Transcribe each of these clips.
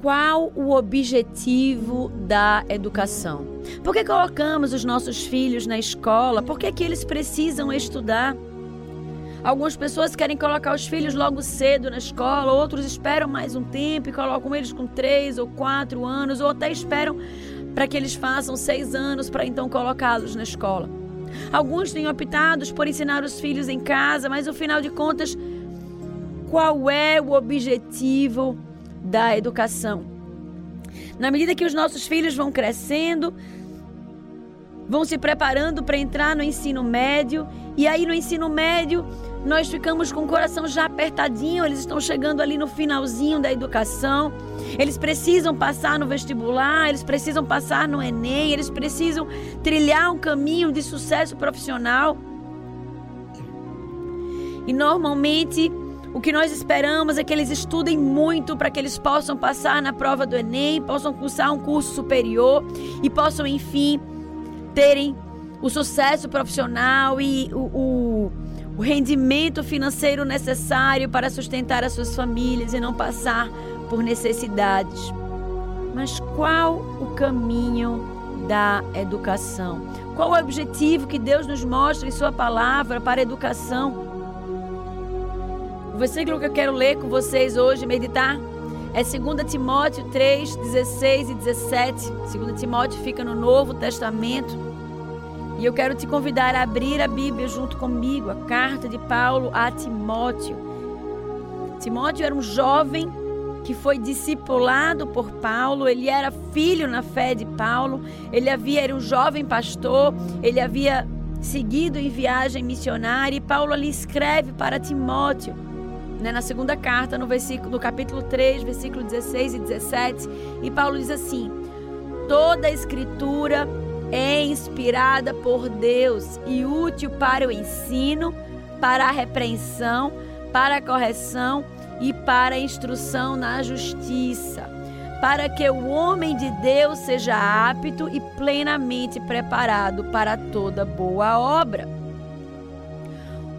qual o objetivo da educação? Por que colocamos os nossos filhos na escola? Por que, que eles precisam estudar? Algumas pessoas querem colocar os filhos logo cedo na escola, outros esperam mais um tempo e colocam eles com três ou quatro anos, ou até esperam para que eles façam seis anos para então colocá-los na escola. Alguns têm optado por ensinar os filhos em casa, mas no final de contas, qual é o objetivo da educação? Na medida que os nossos filhos vão crescendo, vão se preparando para entrar no ensino médio, e aí no ensino médio nós ficamos com o coração já apertadinho, eles estão chegando ali no finalzinho da educação. Eles precisam passar no vestibular, eles precisam passar no ENEM, eles precisam trilhar um caminho de sucesso profissional. E normalmente o que nós esperamos é que eles estudem muito para que eles possam passar na prova do Enem, possam cursar um curso superior e possam, enfim, terem o sucesso profissional e o, o o rendimento financeiro necessário para sustentar as suas famílias e não passar por necessidades. Mas qual o caminho da educação? Qual o objetivo que Deus nos mostra em Sua palavra para a educação? Versículo que eu quero ler com vocês hoje, meditar, é 2 Timóteo 3, 16 e 17. 2 Timóteo fica no Novo Testamento. E eu quero te convidar a abrir a Bíblia junto comigo, a carta de Paulo a Timóteo. Timóteo era um jovem que foi discipulado por Paulo, ele era filho na fé de Paulo, ele havia era um jovem pastor, ele havia seguido em viagem missionária e Paulo ali escreve para Timóteo, né, na segunda carta, no versículo no capítulo 3, versículo 16 e 17, e Paulo diz assim: Toda a escritura é inspirada por Deus e útil para o ensino, para a repreensão, para a correção e para a instrução na justiça, para que o homem de Deus seja apto e plenamente preparado para toda boa obra.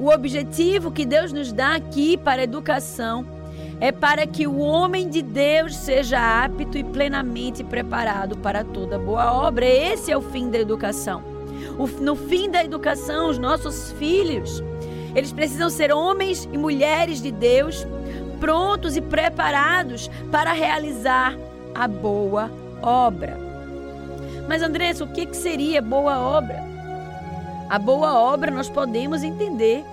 O objetivo que Deus nos dá aqui para a educação é para que o homem de Deus seja apto e plenamente preparado para toda boa obra. Esse é o fim da educação. No fim da educação, os nossos filhos, eles precisam ser homens e mulheres de Deus, prontos e preparados para realizar a boa obra. Mas Andressa, o que seria boa obra? A boa obra nós podemos entender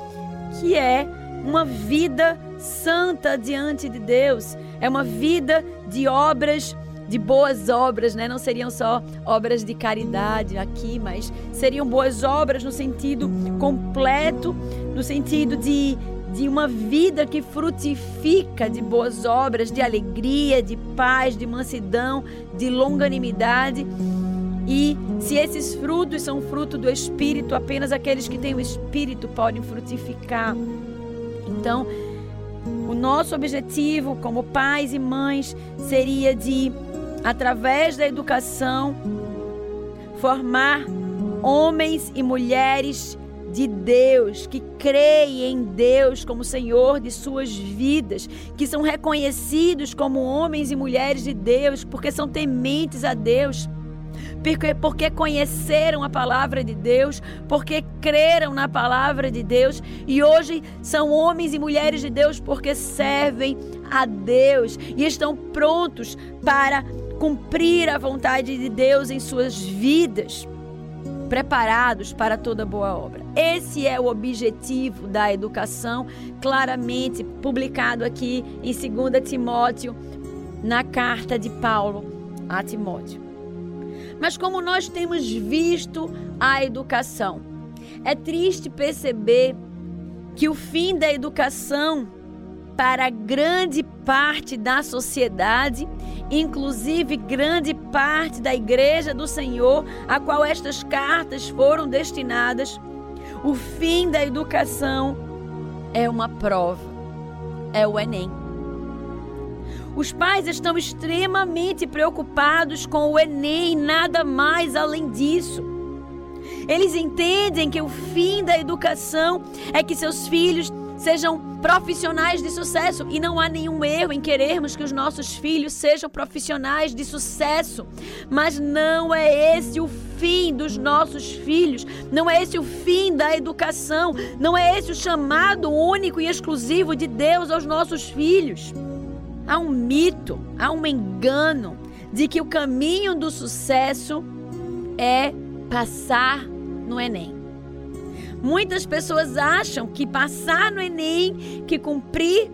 que é uma vida santa diante de Deus. É uma vida de obras, de boas obras, né? Não seriam só obras de caridade aqui, mas seriam boas obras no sentido completo, no sentido de de uma vida que frutifica de boas obras, de alegria, de paz, de mansidão, de longanimidade. E se esses frutos são fruto do Espírito, apenas aqueles que têm o Espírito podem frutificar. Então, o nosso objetivo como pais e mães seria de, através da educação, formar homens e mulheres de Deus, que creem em Deus como Senhor de suas vidas, que são reconhecidos como homens e mulheres de Deus, porque são tementes a Deus porque, porque conheceram a palavra de Deus, porque creram na palavra de Deus e hoje são homens e mulheres de Deus porque servem a Deus e estão prontos para cumprir a vontade de Deus em suas vidas, preparados para toda boa obra. Esse é o objetivo da educação, claramente publicado aqui em 2 Timóteo, na carta de Paulo a Timóteo. Mas como nós temos visto a educação, é triste perceber que o fim da educação para grande parte da sociedade, inclusive grande parte da igreja do Senhor, a qual estas cartas foram destinadas, o fim da educação é uma prova, é o Enem. Os pais estão extremamente preocupados com o Enem, nada mais além disso. Eles entendem que o fim da educação é que seus filhos sejam profissionais de sucesso. E não há nenhum erro em querermos que os nossos filhos sejam profissionais de sucesso. Mas não é esse o fim dos nossos filhos. Não é esse o fim da educação. Não é esse o chamado único e exclusivo de Deus aos nossos filhos. Há um mito, há um engano de que o caminho do sucesso é passar no Enem. Muitas pessoas acham que passar no Enem, que cumprir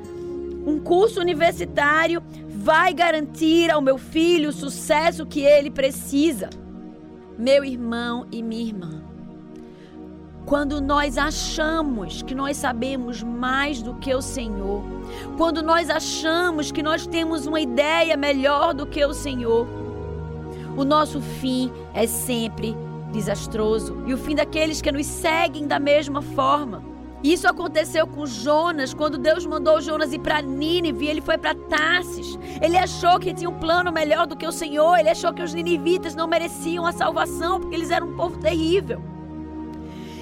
um curso universitário, vai garantir ao meu filho o sucesso que ele precisa. Meu irmão e minha irmã, quando nós achamos que nós sabemos mais do que o Senhor, quando nós achamos que nós temos uma ideia melhor do que o Senhor, o nosso fim é sempre desastroso e o fim daqueles que nos seguem da mesma forma. Isso aconteceu com Jonas, quando Deus mandou Jonas ir para Nínive, ele foi para Tarsis. Ele achou que tinha um plano melhor do que o Senhor, ele achou que os ninivitas não mereciam a salvação, porque eles eram um povo terrível.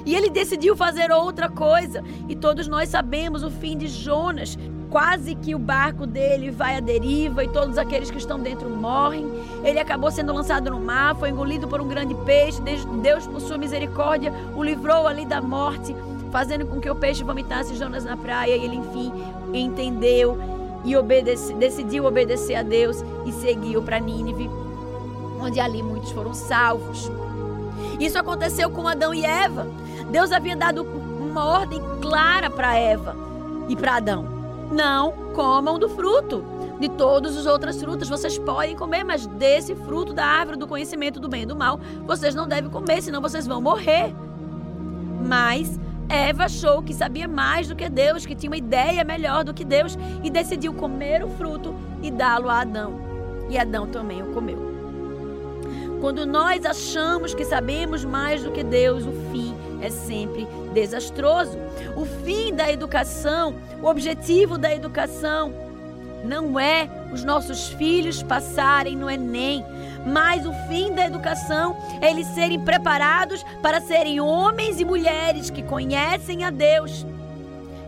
E ele decidiu fazer outra coisa, e todos nós sabemos o fim de Jonas quase que o barco dele vai à deriva e todos aqueles que estão dentro morrem. Ele acabou sendo lançado no mar, foi engolido por um grande peixe. Deus, por sua misericórdia, o livrou ali da morte, fazendo com que o peixe vomitasse Jonas na praia. E ele, enfim, entendeu e decidiu obedecer a Deus e seguiu para Nínive, onde ali muitos foram salvos. Isso aconteceu com Adão e Eva. Deus havia dado uma ordem clara para Eva e para Adão não comam do fruto. De todas as outras frutas vocês podem comer, mas desse fruto da árvore do conhecimento do bem e do mal, vocês não devem comer, senão vocês vão morrer. Mas Eva achou que sabia mais do que Deus, que tinha uma ideia melhor do que Deus e decidiu comer o fruto e dá-lo a Adão. E Adão também o comeu. Quando nós achamos que sabemos mais do que Deus, o fim é sempre desastroso. O fim da educação, o objetivo da educação, não é os nossos filhos passarem no Enem, mas o fim da educação é eles serem preparados para serem homens e mulheres que conhecem a Deus,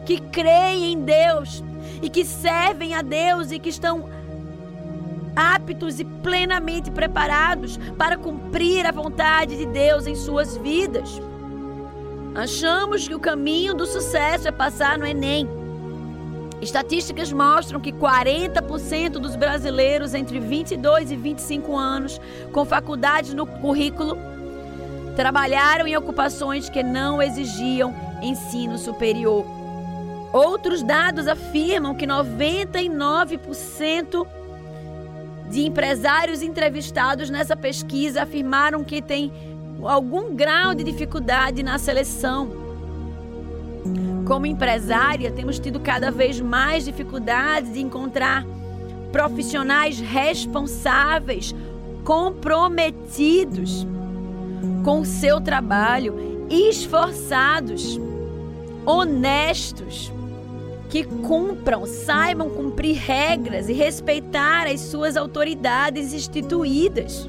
que creem em Deus e que servem a Deus e que estão aptos e plenamente preparados para cumprir a vontade de Deus em suas vidas. Achamos que o caminho do sucesso é passar no Enem. Estatísticas mostram que 40% dos brasileiros entre 22 e 25 anos, com faculdade no currículo, trabalharam em ocupações que não exigiam ensino superior. Outros dados afirmam que 99% de empresários entrevistados nessa pesquisa afirmaram que tem algum grau de dificuldade na seleção. Como empresária, temos tido cada vez mais dificuldade de encontrar profissionais responsáveis, comprometidos com o seu trabalho, esforçados, honestos que cumpram, saibam cumprir regras e respeitar as suas autoridades instituídas.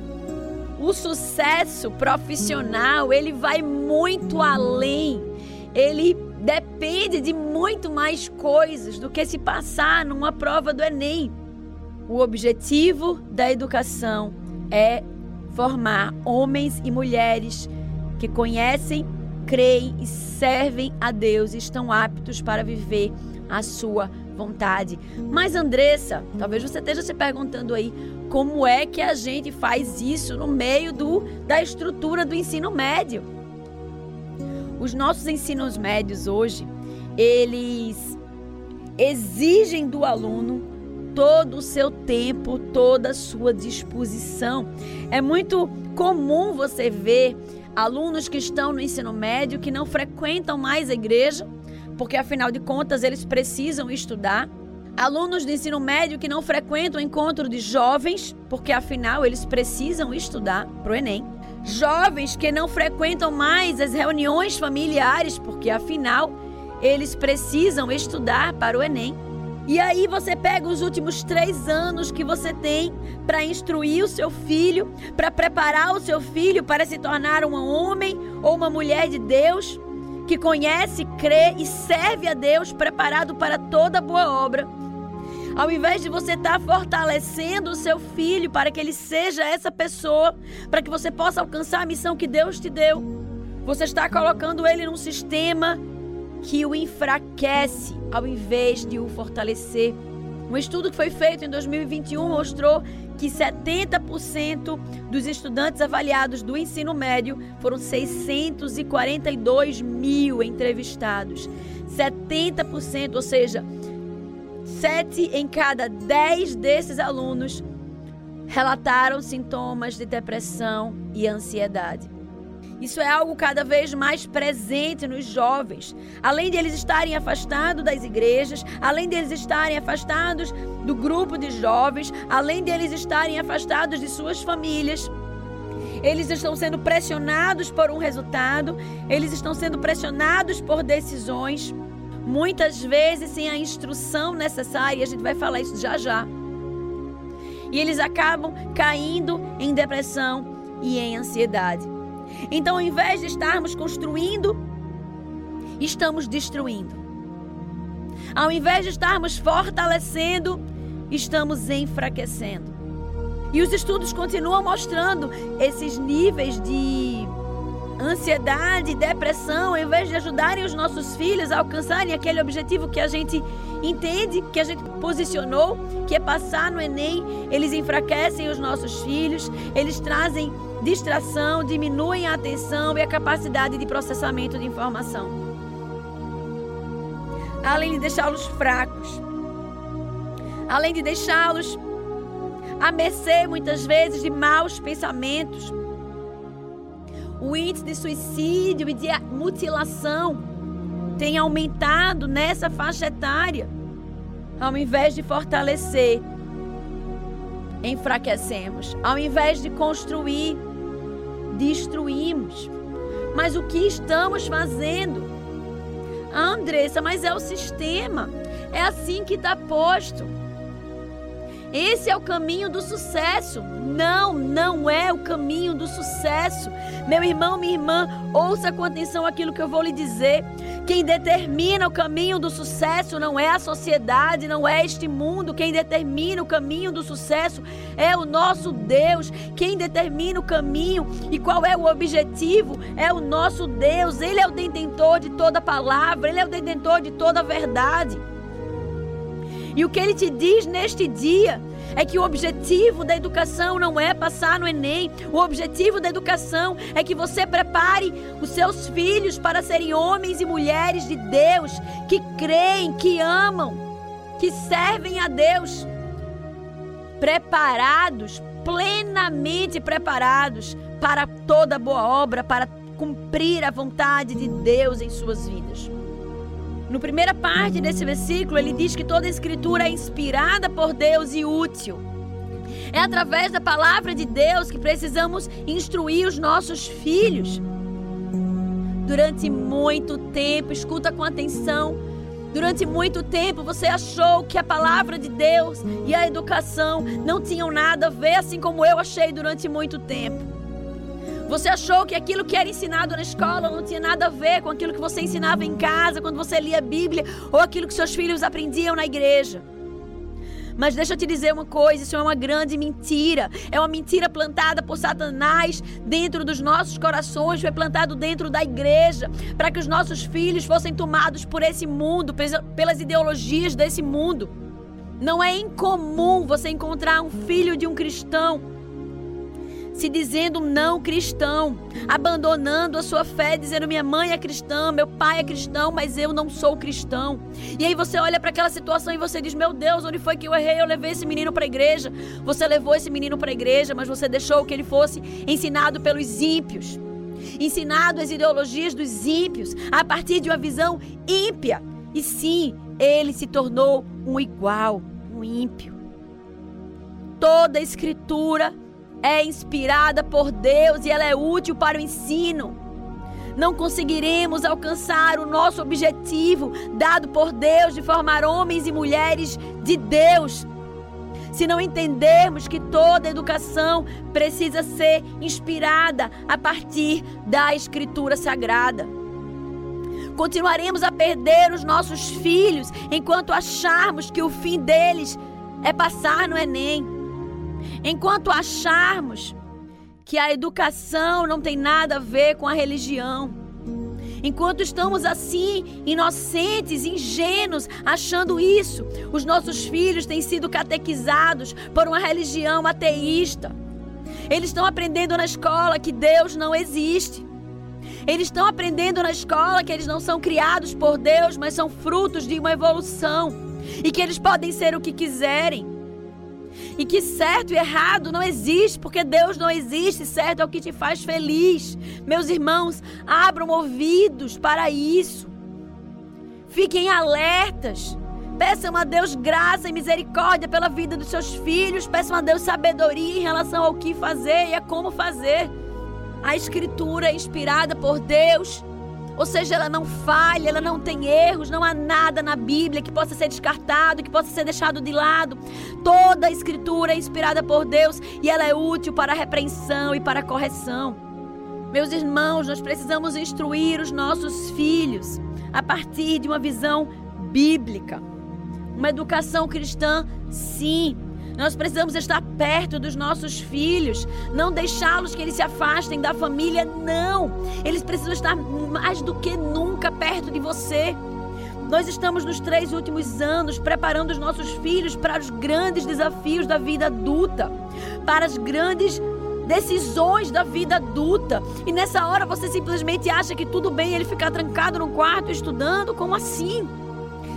O sucesso profissional, ele vai muito além. Ele depende de muito mais coisas do que se passar numa prova do ENEM. O objetivo da educação é formar homens e mulheres que conhecem, creem e servem a Deus e estão aptos para viver a sua vontade. Mas Andressa, talvez você esteja se perguntando aí, como é que a gente faz isso no meio do da estrutura do ensino médio? Os nossos ensinos médios hoje, eles exigem do aluno todo o seu tempo, toda a sua disposição. É muito comum você ver alunos que estão no ensino médio que não frequentam mais a igreja porque afinal de contas eles precisam estudar. Alunos de ensino médio que não frequentam o encontro de jovens, porque afinal eles precisam estudar para o Enem. Jovens que não frequentam mais as reuniões familiares, porque afinal eles precisam estudar para o Enem. E aí você pega os últimos três anos que você tem para instruir o seu filho, para preparar o seu filho para se tornar um homem ou uma mulher de Deus que conhece, crê e serve a Deus, preparado para toda boa obra. Ao invés de você estar tá fortalecendo o seu filho para que ele seja essa pessoa, para que você possa alcançar a missão que Deus te deu, você está colocando ele num sistema que o enfraquece ao invés de o fortalecer. Um estudo que foi feito em 2021 mostrou que 70% dos estudantes avaliados do ensino médio foram 642 mil entrevistados. 70%, ou seja, 7 em cada 10 desses alunos relataram sintomas de depressão e ansiedade. Isso é algo cada vez mais presente nos jovens. Além de eles estarem afastados das igrejas, além de eles estarem afastados do grupo de jovens, além de eles estarem afastados de suas famílias, eles estão sendo pressionados por um resultado, eles estão sendo pressionados por decisões, muitas vezes sem a instrução necessária, a gente vai falar isso já já. E eles acabam caindo em depressão e em ansiedade. Então, ao invés de estarmos construindo, estamos destruindo. Ao invés de estarmos fortalecendo, estamos enfraquecendo. E os estudos continuam mostrando esses níveis de ansiedade, depressão, ao invés de ajudarem os nossos filhos a alcançarem aquele objetivo que a gente entende, que a gente posicionou, que é passar no Enem, eles enfraquecem os nossos filhos, eles trazem distração, diminuem a atenção e a capacidade de processamento de informação. Além de deixá-los fracos, além de deixá-los a mercê muitas vezes de maus pensamentos, o índice de suicídio e de mutilação tem aumentado nessa faixa etária. Ao invés de fortalecer, enfraquecemos. Ao invés de construir, destruímos. Mas o que estamos fazendo? Ah, Andressa, mas é o sistema. É assim que está posto. Esse é o caminho do sucesso. Não, não é o caminho do sucesso. Meu irmão, minha irmã, ouça com atenção aquilo que eu vou lhe dizer. Quem determina o caminho do sucesso não é a sociedade, não é este mundo. Quem determina o caminho do sucesso é o nosso Deus. Quem determina o caminho e qual é o objetivo é o nosso Deus. Ele é o detentor de toda palavra, ele é o detentor de toda verdade. E o que ele te diz neste dia é que o objetivo da educação não é passar no Enem. O objetivo da educação é que você prepare os seus filhos para serem homens e mulheres de Deus, que creem, que amam, que servem a Deus, preparados, plenamente preparados para toda boa obra, para cumprir a vontade de Deus em suas vidas. No primeira parte desse versículo, ele diz que toda escritura é inspirada por Deus e útil. É através da palavra de Deus que precisamos instruir os nossos filhos. Durante muito tempo, escuta com atenção. Durante muito tempo você achou que a palavra de Deus e a educação não tinham nada a ver, assim como eu achei durante muito tempo. Você achou que aquilo que era ensinado na escola não tinha nada a ver com aquilo que você ensinava em casa, quando você lia a Bíblia, ou aquilo que seus filhos aprendiam na igreja. Mas deixa eu te dizer uma coisa: isso é uma grande mentira. É uma mentira plantada por Satanás dentro dos nossos corações, foi plantado dentro da igreja, para que os nossos filhos fossem tomados por esse mundo, pelas ideologias desse mundo. Não é incomum você encontrar um filho de um cristão se dizendo não cristão, abandonando a sua fé, dizendo minha mãe é cristã, meu pai é cristão, mas eu não sou cristão. E aí você olha para aquela situação e você diz: Meu Deus, onde foi que eu errei? Eu levei esse menino para a igreja. Você levou esse menino para a igreja, mas você deixou que ele fosse ensinado pelos ímpios, ensinado as ideologias dos ímpios, a partir de uma visão ímpia. E sim, ele se tornou um igual, um ímpio. Toda a escritura é inspirada por Deus e ela é útil para o ensino. Não conseguiremos alcançar o nosso objetivo dado por Deus de formar homens e mulheres de Deus se não entendermos que toda educação precisa ser inspirada a partir da Escritura Sagrada. Continuaremos a perder os nossos filhos enquanto acharmos que o fim deles é passar no Enem. Enquanto acharmos que a educação não tem nada a ver com a religião. Enquanto estamos assim, inocentes, ingênuos, achando isso, os nossos filhos têm sido catequizados por uma religião ateísta. Eles estão aprendendo na escola que Deus não existe. Eles estão aprendendo na escola que eles não são criados por Deus, mas são frutos de uma evolução. E que eles podem ser o que quiserem. E que certo e errado não existe, porque Deus não existe, certo é o que te faz feliz. Meus irmãos, abram ouvidos para isso. Fiquem alertas. Peçam a Deus graça e misericórdia pela vida dos seus filhos. Peçam a Deus sabedoria em relação ao que fazer e a como fazer. A Escritura é inspirada por Deus. Ou seja, ela não falha, ela não tem erros, não há nada na Bíblia que possa ser descartado, que possa ser deixado de lado. Toda a Escritura é inspirada por Deus e ela é útil para a repreensão e para a correção. Meus irmãos, nós precisamos instruir os nossos filhos a partir de uma visão bíblica. Uma educação cristã, sim, nós precisamos estar perto dos nossos filhos, não deixá-los que eles se afastem da família, não. Eles precisam estar mais do que nunca perto de você. Nós estamos nos três últimos anos preparando os nossos filhos para os grandes desafios da vida adulta, para as grandes decisões da vida adulta. E nessa hora você simplesmente acha que tudo bem ele ficar trancado no quarto estudando? Como assim?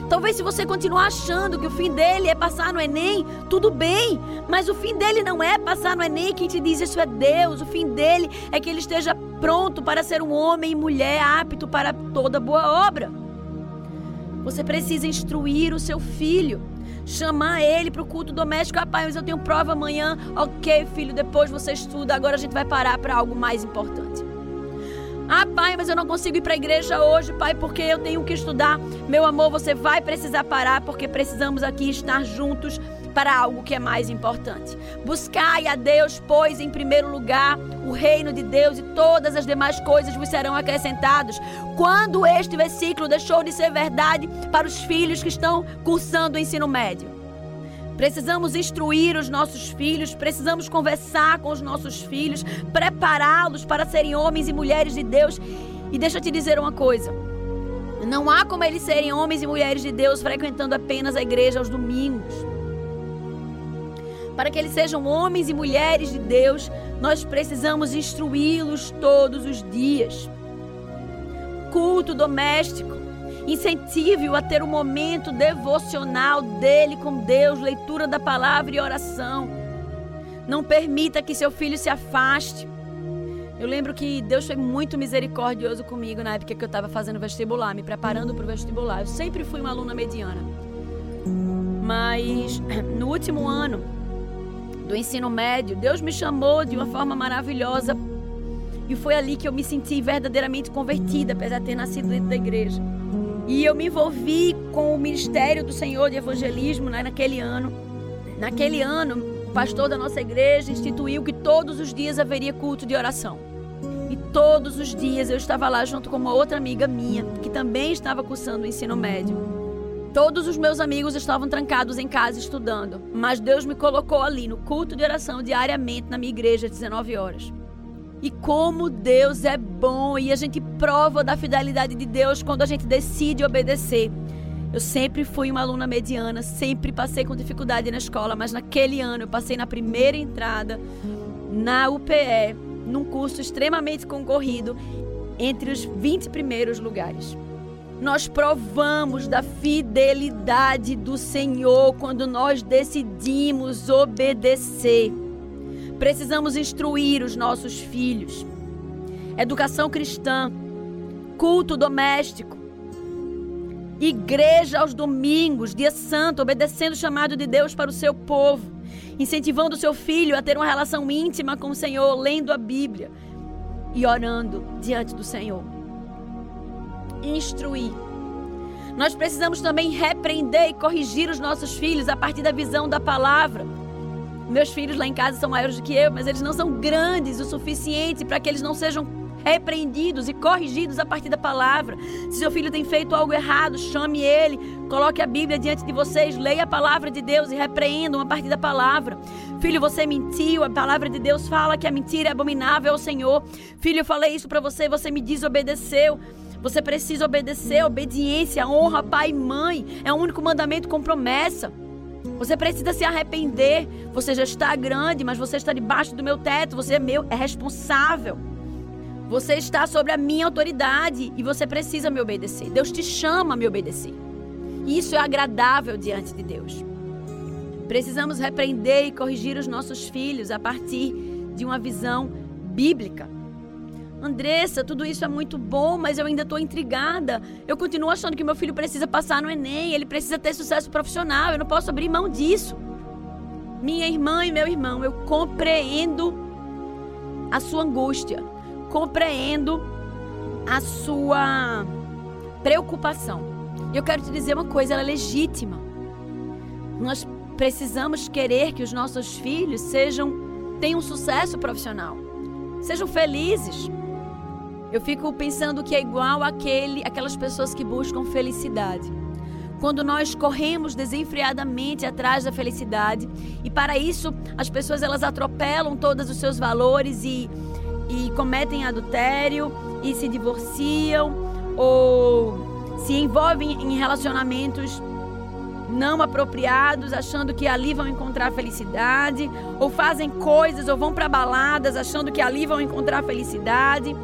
Talvez se você continuar achando que o fim dele é passar no Enem, tudo bem. Mas o fim dele não é passar no Enem. Quem te diz isso é Deus. O fim dele é que ele esteja pronto para ser um homem e mulher apto para toda boa obra. Você precisa instruir o seu filho. Chamar ele para o culto doméstico. Ah, pai, mas eu tenho prova amanhã. Ok, filho, depois você estuda. Agora a gente vai parar para algo mais importante. Ah, pai, mas eu não consigo ir para a igreja hoje, pai, porque eu tenho que estudar. Meu amor, você vai precisar parar porque precisamos aqui estar juntos para algo que é mais importante. Buscai a Deus, pois, em primeiro lugar, o reino de Deus e todas as demais coisas vos serão acrescentadas. Quando este versículo deixou de ser verdade para os filhos que estão cursando o ensino médio? Precisamos instruir os nossos filhos, precisamos conversar com os nossos filhos, prepará-los para serem homens e mulheres de Deus. E deixa eu te dizer uma coisa: não há como eles serem homens e mulheres de Deus frequentando apenas a igreja aos domingos. Para que eles sejam homens e mulheres de Deus, nós precisamos instruí-los todos os dias. Culto doméstico Incentive-o a ter um momento devocional dele com Deus, leitura da palavra e oração. Não permita que seu filho se afaste. Eu lembro que Deus foi muito misericordioso comigo na época que eu estava fazendo vestibular, me preparando para o vestibular. Eu sempre fui uma aluna mediana. Mas no último ano do ensino médio, Deus me chamou de uma forma maravilhosa. E foi ali que eu me senti verdadeiramente convertida, apesar de ter nascido dentro da igreja. E eu me envolvi com o ministério do Senhor de evangelismo né, naquele ano. Naquele ano, o pastor da nossa igreja instituiu que todos os dias haveria culto de oração. E todos os dias eu estava lá junto com uma outra amiga minha, que também estava cursando o ensino médio. Todos os meus amigos estavam trancados em casa estudando, mas Deus me colocou ali no culto de oração diariamente na minha igreja às 19 horas. E como Deus é bom e a gente prova da fidelidade de Deus quando a gente decide obedecer. Eu sempre fui uma aluna mediana, sempre passei com dificuldade na escola, mas naquele ano eu passei na primeira entrada na UPE, num curso extremamente concorrido, entre os 20 primeiros lugares. Nós provamos da fidelidade do Senhor quando nós decidimos obedecer. Precisamos instruir os nossos filhos. Educação cristã, culto doméstico, igreja aos domingos, dia santo, obedecendo o chamado de Deus para o seu povo, incentivando o seu filho a ter uma relação íntima com o Senhor, lendo a Bíblia e orando diante do Senhor. Instruir. Nós precisamos também repreender e corrigir os nossos filhos a partir da visão da palavra. Meus filhos lá em casa são maiores do que eu, mas eles não são grandes o suficiente para que eles não sejam repreendidos e corrigidos a partir da palavra. Se seu filho tem feito algo errado, chame ele, coloque a Bíblia diante de vocês, leia a palavra de Deus e repreendam a partir da palavra. Filho, você mentiu, a palavra de Deus fala que a mentira é abominável ao Senhor. Filho, eu falei isso para você, você me desobedeceu. Você precisa obedecer, obediência, honra pai e mãe. É o único mandamento com promessa. Você precisa se arrepender. Você já está grande, mas você está debaixo do meu teto. Você é meu, é responsável. Você está sobre a minha autoridade e você precisa me obedecer. Deus te chama a me obedecer. Isso é agradável diante de Deus. Precisamos repreender e corrigir os nossos filhos a partir de uma visão bíblica. Andressa, tudo isso é muito bom, mas eu ainda estou intrigada. Eu continuo achando que meu filho precisa passar no Enem, ele precisa ter sucesso profissional, eu não posso abrir mão disso. Minha irmã e meu irmão, eu compreendo a sua angústia, compreendo a sua preocupação. E eu quero te dizer uma coisa, ela é legítima. Nós precisamos querer que os nossos filhos sejam tenham sucesso profissional, sejam felizes. Eu fico pensando que é igual aquele, aquelas pessoas que buscam felicidade. Quando nós corremos desenfreadamente atrás da felicidade e para isso as pessoas elas atropelam todos os seus valores e, e cometem adultério e se divorciam ou se envolvem em relacionamentos não apropriados, achando que ali vão encontrar felicidade, ou fazem coisas ou vão para baladas achando que ali vão encontrar felicidade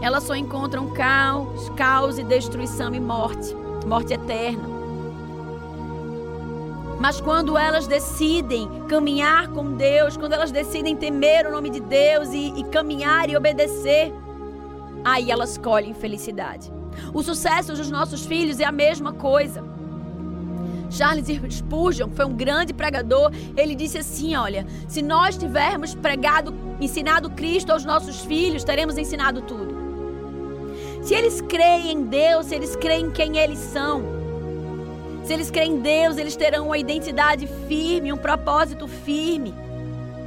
elas só encontram caos, caos e destruição e morte, morte eterna. Mas quando elas decidem caminhar com Deus, quando elas decidem temer o nome de Deus e, e caminhar e obedecer, aí elas colhem felicidade. O sucesso dos nossos filhos é a mesma coisa. Charles Spurgeon foi um grande pregador. Ele disse assim: Olha, se nós tivermos pregado, ensinado Cristo aos nossos filhos, teremos ensinado tudo. Se eles creem em Deus, se eles creem em quem eles são, se eles creem em Deus, eles terão uma identidade firme, um propósito firme.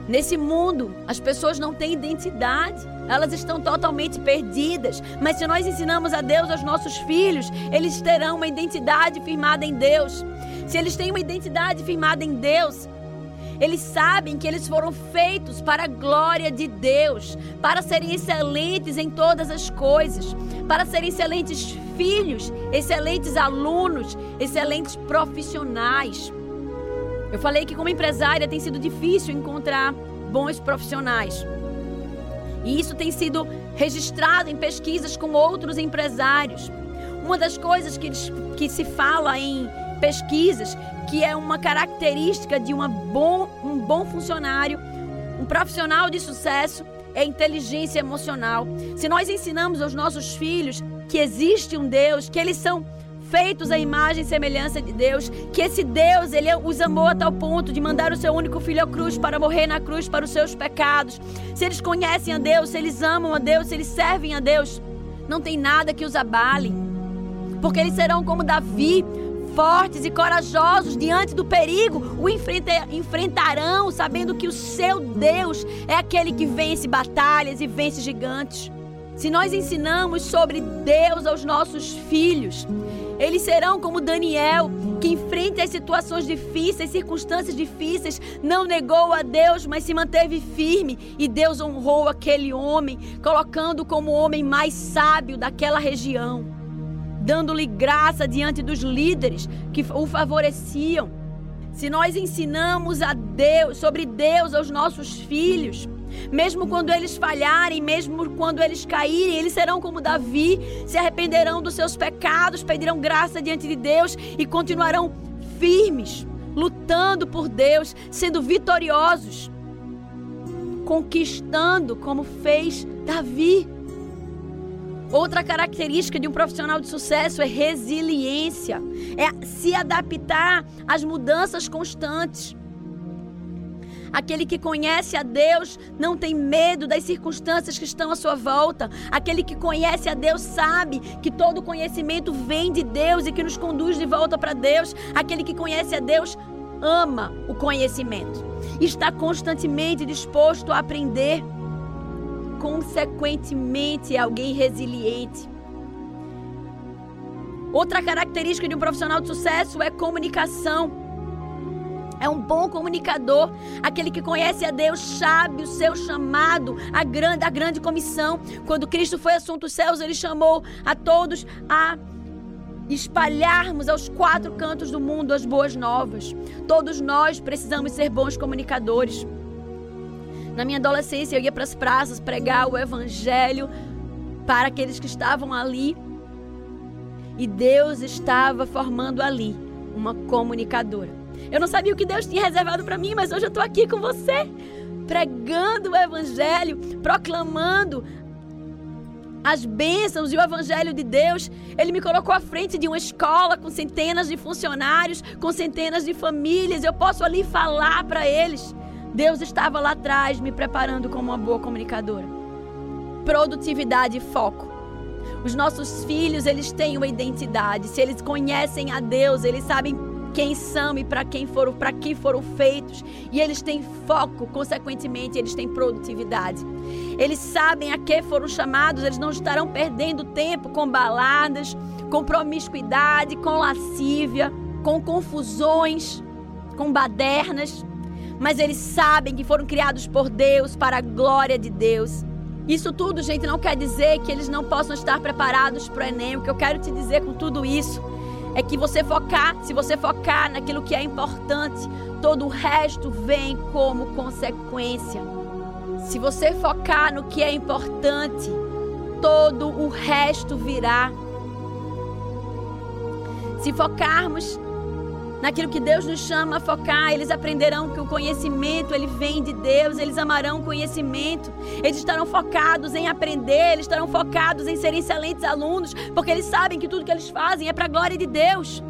Nesse mundo, as pessoas não têm identidade, elas estão totalmente perdidas. Mas se nós ensinamos a Deus aos nossos filhos, eles terão uma identidade firmada em Deus. Se eles têm uma identidade firmada em Deus, eles sabem que eles foram feitos para a glória de Deus, para serem excelentes em todas as coisas, para serem excelentes filhos, excelentes alunos, excelentes profissionais. Eu falei que como empresária tem sido difícil encontrar bons profissionais. E isso tem sido registrado em pesquisas com outros empresários. Uma das coisas que, que se fala em pesquisas que é uma característica de uma bom, um bom funcionário, um profissional de sucesso, é inteligência emocional. Se nós ensinamos aos nossos filhos que existe um Deus, que eles são feitos à imagem e semelhança de Deus, que esse Deus, ele os amou a tal ponto de mandar o seu único filho à cruz para morrer na cruz para os seus pecados. Se eles conhecem a Deus, se eles amam a Deus, se eles servem a Deus, não tem nada que os abale. Porque eles serão como Davi, fortes e corajosos diante do perigo, o enfrentarão, sabendo que o seu Deus é aquele que vence batalhas e vence gigantes. Se nós ensinamos sobre Deus aos nossos filhos, eles serão como Daniel, que enfrenta as situações difíceis, circunstâncias difíceis, não negou a Deus, mas se manteve firme e Deus honrou aquele homem, colocando como o homem mais sábio daquela região dando-lhe graça diante dos líderes que o favoreciam. Se nós ensinamos a Deus sobre Deus aos nossos filhos, mesmo quando eles falharem, mesmo quando eles caírem, eles serão como Davi, se arrependerão dos seus pecados, pedirão graça diante de Deus e continuarão firmes, lutando por Deus, sendo vitoriosos, conquistando como fez Davi. Outra característica de um profissional de sucesso é resiliência, é se adaptar às mudanças constantes. Aquele que conhece a Deus não tem medo das circunstâncias que estão à sua volta. Aquele que conhece a Deus sabe que todo conhecimento vem de Deus e que nos conduz de volta para Deus. Aquele que conhece a Deus ama o conhecimento. Está constantemente disposto a aprender consequentemente, é alguém resiliente. Outra característica de um profissional de sucesso é comunicação. É um bom comunicador, aquele que conhece a Deus, sabe o seu chamado, a grande, a grande comissão. Quando Cristo foi assunto aos céus, ele chamou a todos a espalharmos aos quatro cantos do mundo as boas novas. Todos nós precisamos ser bons comunicadores. Na minha adolescência, eu ia para as praças pregar o evangelho para aqueles que estavam ali. E Deus estava formando ali uma comunicadora. Eu não sabia o que Deus tinha reservado para mim, mas hoje eu estou aqui com você, pregando o evangelho, proclamando as bênçãos e o evangelho de Deus. Ele me colocou à frente de uma escola com centenas de funcionários, com centenas de famílias. Eu posso ali falar para eles. Deus estava lá atrás me preparando como uma boa comunicadora. Produtividade e foco. Os nossos filhos, eles têm uma identidade. Se eles conhecem a Deus, eles sabem quem são e para quem foram, para que foram feitos, e eles têm foco, consequentemente, eles têm produtividade. Eles sabem a que foram chamados, eles não estarão perdendo tempo com baladas, com promiscuidade, com lascívia, com confusões, com badernas, mas eles sabem que foram criados por Deus para a glória de Deus. Isso tudo, gente, não quer dizer que eles não possam estar preparados para o Enem. O que eu quero te dizer com tudo isso é que você focar, se você focar naquilo que é importante, todo o resto vem como consequência. Se você focar no que é importante, todo o resto virá. Se focarmos naquilo que Deus nos chama a focar, eles aprenderão que o conhecimento ele vem de Deus, eles amarão o conhecimento, eles estarão focados em aprender, eles estarão focados em serem excelentes alunos, porque eles sabem que tudo que eles fazem é para a glória de Deus.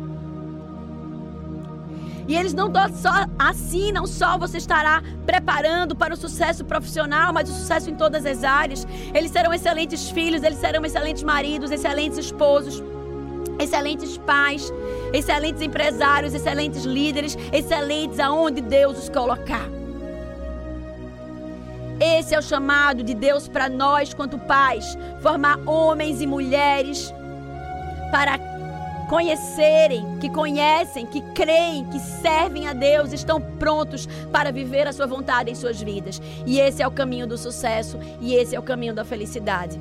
E eles não só assim, não só você estará preparando para o sucesso profissional, mas o sucesso em todas as áreas. Eles serão excelentes filhos, eles serão excelentes maridos, excelentes esposos excelentes pais, excelentes empresários, excelentes líderes, excelentes aonde Deus os colocar. Esse é o chamado de Deus para nós, quanto pais, formar homens e mulheres para conhecerem, que conhecem, que creem, que servem a Deus, estão prontos para viver a sua vontade em suas vidas. E esse é o caminho do sucesso e esse é o caminho da felicidade.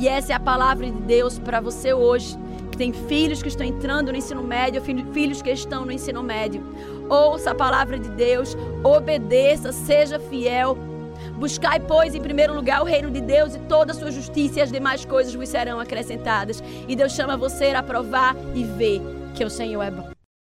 E essa é a palavra de Deus para você hoje, que tem filhos que estão entrando no ensino médio, filhos que estão no ensino médio. Ouça a palavra de Deus, obedeça, seja fiel. Buscai, pois, em primeiro lugar o reino de Deus e toda a sua justiça, e as demais coisas vos serão acrescentadas. E Deus chama você a provar e ver que o Senhor é bom.